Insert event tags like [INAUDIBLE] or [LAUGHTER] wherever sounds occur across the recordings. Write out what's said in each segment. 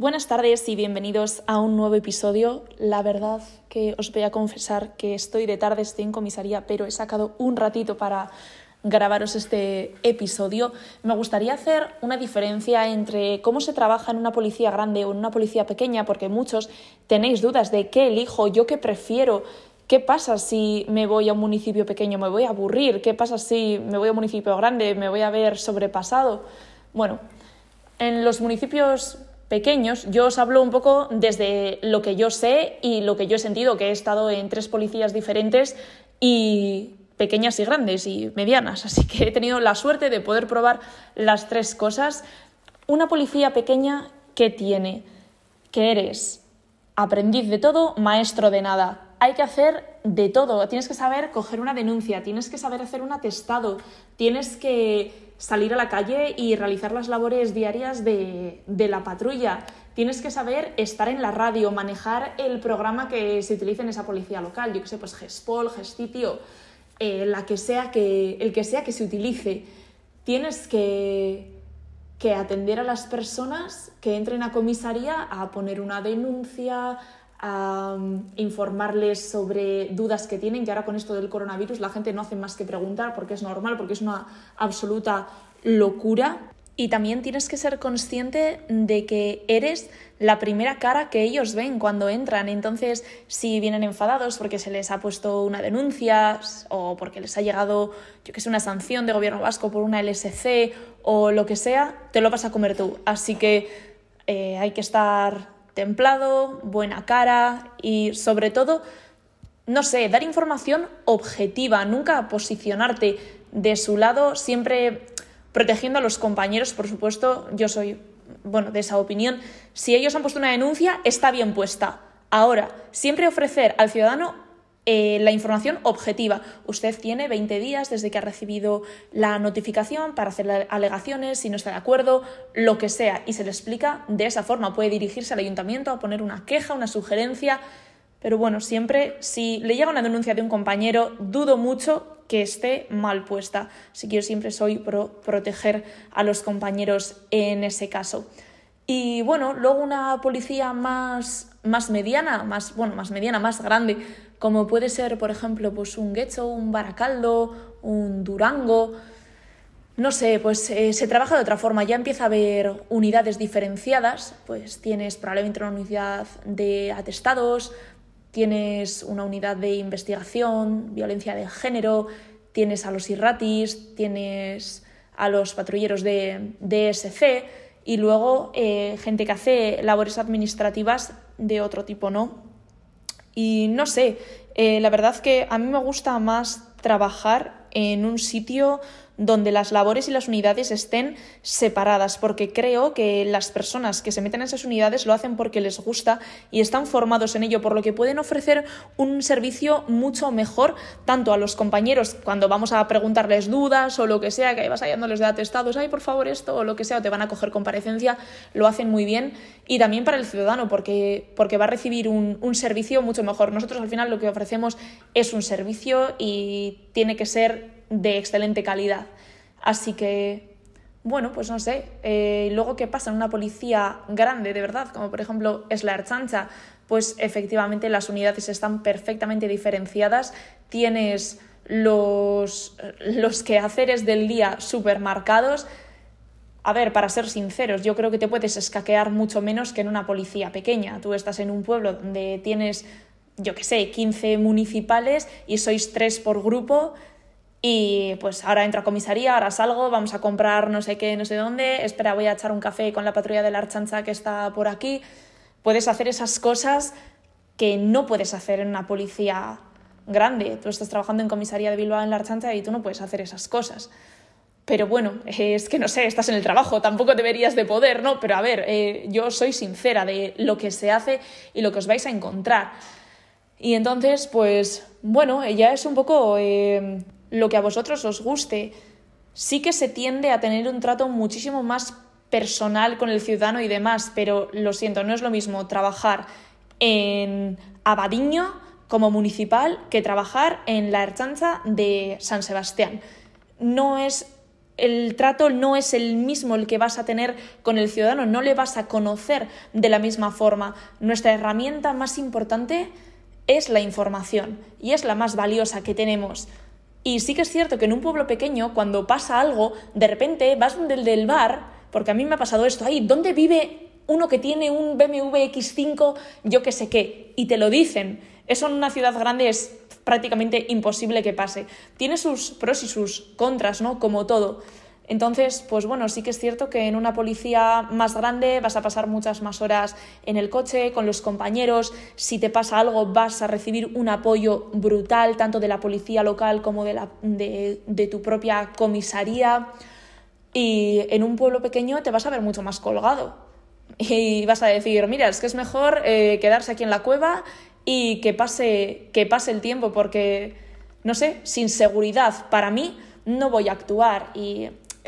Buenas tardes y bienvenidos a un nuevo episodio. La verdad que os voy a confesar que estoy de tarde, estoy en comisaría, pero he sacado un ratito para grabaros este episodio. Me gustaría hacer una diferencia entre cómo se trabaja en una policía grande o en una policía pequeña, porque muchos tenéis dudas de qué elijo, yo qué prefiero. ¿Qué pasa si me voy a un municipio pequeño? ¿Me voy a aburrir? ¿Qué pasa si me voy a un municipio grande? ¿Me voy a ver sobrepasado? Bueno, en los municipios pequeños, yo os hablo un poco desde lo que yo sé y lo que yo he sentido, que he estado en tres policías diferentes y pequeñas y grandes y medianas, así que he tenido la suerte de poder probar las tres cosas. Una policía pequeña, ¿qué tiene? Que eres aprendiz de todo, maestro de nada. Hay que hacer de todo. Tienes que saber coger una denuncia, tienes que saber hacer un atestado, tienes que salir a la calle y realizar las labores diarias de, la patrulla. Tienes que saber estar en la radio, manejar el programa que se utilice en esa policía local. Yo que sé, pues Gespol, Gestitio, eh, la que sea que, el que sea que se utilice. Tienes que, que atender a las personas que entren a comisaría a poner una denuncia, informarles sobre dudas que tienen, que ahora con esto del coronavirus la gente no hace más que preguntar porque es normal, porque es una absoluta locura. Y también tienes que ser consciente de que eres la primera cara que ellos ven cuando entran. Entonces, si vienen enfadados porque se les ha puesto una denuncia o porque les ha llegado, yo que sé, una sanción de gobierno vasco por una LSC o lo que sea, te lo vas a comer tú. Así que eh, hay que estar templado, buena cara y sobre todo, no sé, dar información objetiva, nunca posicionarte de su lado, siempre protegiendo a los compañeros, por supuesto, yo soy, bueno, de esa opinión. Si ellos han puesto una denuncia, está bien puesta. Ahora, siempre ofrecer al ciudadano eh, la información objetiva. Usted tiene 20 días desde que ha recibido la notificación para hacer alegaciones, si no está de acuerdo, lo que sea, y se le explica de esa forma. Puede dirigirse al ayuntamiento a poner una queja, una sugerencia, pero bueno, siempre si le llega una denuncia de un compañero, dudo mucho que esté mal puesta. Así que yo siempre soy pro proteger a los compañeros en ese caso. Y bueno, luego una policía más, más mediana, más, bueno, más mediana, más grande, como puede ser, por ejemplo, pues un Guecho, un Baracaldo, un Durango. No sé, pues eh, se trabaja de otra forma, ya empieza a haber unidades diferenciadas, pues tienes probablemente una unidad de atestados, tienes una unidad de investigación, violencia de género, tienes a los irratis, tienes a los patrulleros de, DSC y luego eh, gente que hace labores administrativas de otro tipo, ¿no? Y no sé, eh, la verdad que a mí me gusta más trabajar en un sitio donde las labores y las unidades estén separadas, porque creo que las personas que se meten en esas unidades lo hacen porque les gusta y están formados en ello, por lo que pueden ofrecer un servicio mucho mejor tanto a los compañeros cuando vamos a preguntarles dudas o lo que sea, que vas hallándoles de atestados, ay, por favor, esto o lo que sea, o te van a coger comparecencia, lo hacen muy bien y también para el ciudadano, porque, porque va a recibir un, un servicio mucho mejor. Nosotros al final lo que ofrecemos es un servicio y tiene que ser de excelente calidad. Así que, bueno, pues no sé. Eh, luego, ¿qué pasa en una policía grande, de verdad? Como por ejemplo es la Archancha, pues efectivamente las unidades están perfectamente diferenciadas. Tienes los, los quehaceres del día supermarcados. A ver, para ser sinceros, yo creo que te puedes escaquear mucho menos que en una policía pequeña. Tú estás en un pueblo donde tienes, yo qué sé, 15 municipales y sois tres por grupo y pues ahora entro a comisaría, ahora salgo, vamos a comprar no sé qué, no sé dónde, espera, voy a echar un café con la patrulla de la Archancha que está por aquí. Puedes hacer esas cosas que no puedes hacer en una policía grande. Tú estás trabajando en comisaría de Bilbao en la Archancha y tú no puedes hacer esas cosas. Pero bueno, [LAUGHS] es que no sé, estás en el trabajo, tampoco deberías de poder, ¿no? Pero a ver, eh, yo soy sincera de lo que se hace y lo que os vais a encontrar. Y entonces, pues bueno, ya es un poco... Eh, lo que a vosotros os guste. Sí que se tiende a tener un trato muchísimo más personal con el ciudadano y demás, pero lo siento, no es lo mismo trabajar en Abadiño como municipal que trabajar en la Erchancha de San Sebastián. No es el trato no es el mismo el que vas a tener con el ciudadano, no le vas a conocer de la misma forma. Nuestra herramienta más importante es la información y es la más valiosa que tenemos. Y sí que es cierto que en un pueblo pequeño, cuando pasa algo, de repente vas del del bar, porque a mí me ha pasado esto, ahí, ¿dónde vive uno que tiene un BMW X5, yo que sé qué? Y te lo dicen. Eso en una ciudad grande es prácticamente imposible que pase. Tiene sus pros y sus contras, ¿no? Como todo. Entonces, pues bueno, sí que es cierto que en una policía más grande vas a pasar muchas más horas en el coche, con los compañeros. Si te pasa algo, vas a recibir un apoyo brutal, tanto de la policía local como de, tu propia comisaría. Y en un pueblo pequeño te vas a ver mucho más colgado. Y vas a decir, mira, es que es mejor eh, quedarse aquí en la cueva y que pase, que pase el tiempo, porque, no sé, sin seguridad para mí no voy a actuar.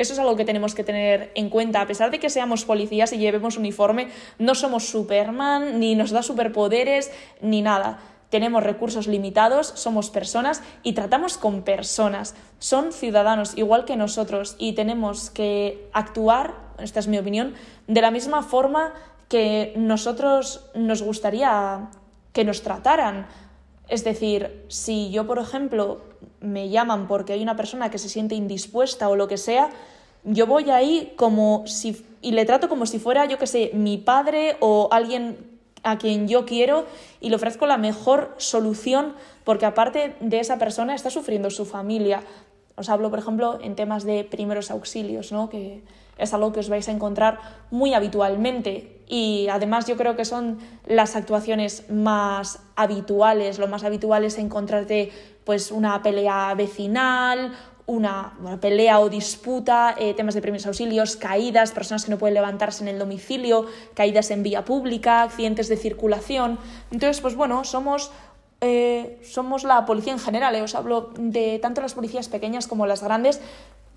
Eso es algo que tenemos que tener en cuenta. A pesar de que seamos policías y llevemos uniforme, no somos Superman, ni nos da superpoderes, ni nada. Tenemos recursos limitados, somos personas y tratamos con personas. Son ciudadanos igual que nosotros y tenemos que actuar, esta es mi opinión, de la misma forma que nosotros nos gustaría que nos trataran. Es decir, si yo, por ejemplo, me llaman porque hay una persona que se siente indispuesta o lo que sea, yo voy ahí como si y le trato como si fuera, yo que sé, mi padre o alguien a quien yo quiero y le ofrezco la mejor solución porque aparte de esa persona está sufriendo su familia. Os hablo, por ejemplo, en temas de primeros auxilios, ¿no? que es algo que os vais a encontrar muy habitualmente y además yo creo que son las actuaciones más habituales. Lo más habitual es encontrarte pues una pelea vecinal, una, pelea o disputa, eh, temas de primeros auxilios, caídas, personas que no pueden levantarse en el domicilio, caídas en vía pública, accidentes de circulación. Entonces, pues bueno, somos, eh, somos la policía en general, eh. os hablo de tanto las policías pequeñas como las grandes,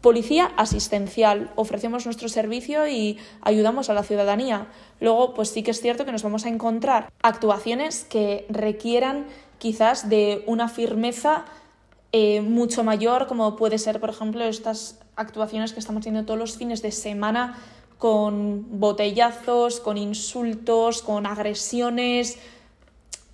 Policía asistencial, ofrecemos nuestro servicio y ayudamos a la ciudadanía. Luego, pues sí que es cierto que nos vamos a encontrar actuaciones que requieran quizás de una firmeza eh, mucho mayor, como puede ser, por ejemplo, estas actuaciones que estamos teniendo todos los fines de semana con botellazos, con insultos, con agresiones.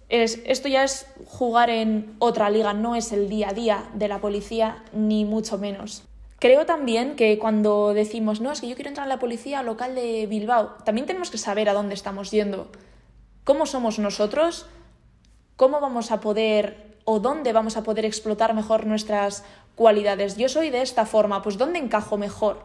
esto ya es jugar en otra liga, no es el día a día de la policía, ni mucho menos. Creo también que cuando decimos, no, es que yo quiero entrar en la policía local de Bilbao, también tenemos que saber a dónde estamos yendo. ¿Cómo somos nosotros? ¿Cómo vamos a poder o dónde vamos a poder explotar mejor nuestras cualidades? Yo soy de esta forma, pues ¿dónde encajo mejor?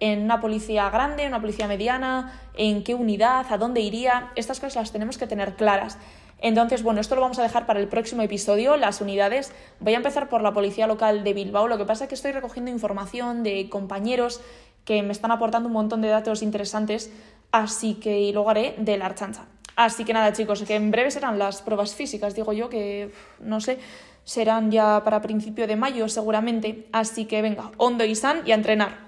¿En una policía grande, en una policía mediana? ¿En qué unidad? ¿A dónde iría? Estas cosas las tenemos que tener claras. Entonces, bueno, esto lo vamos a dejar para el próximo episodio, las unidades. Voy a empezar por la Policía Local de Bilbao. Lo que pasa es que estoy recogiendo información de compañeros que me están aportando un montón de datos interesantes, así que luego haré de la archancha. Así que nada, chicos, que en breve serán las pruebas físicas, digo yo, que no sé, serán ya para principio de mayo seguramente. Así que venga, hondo y san y a entrenar.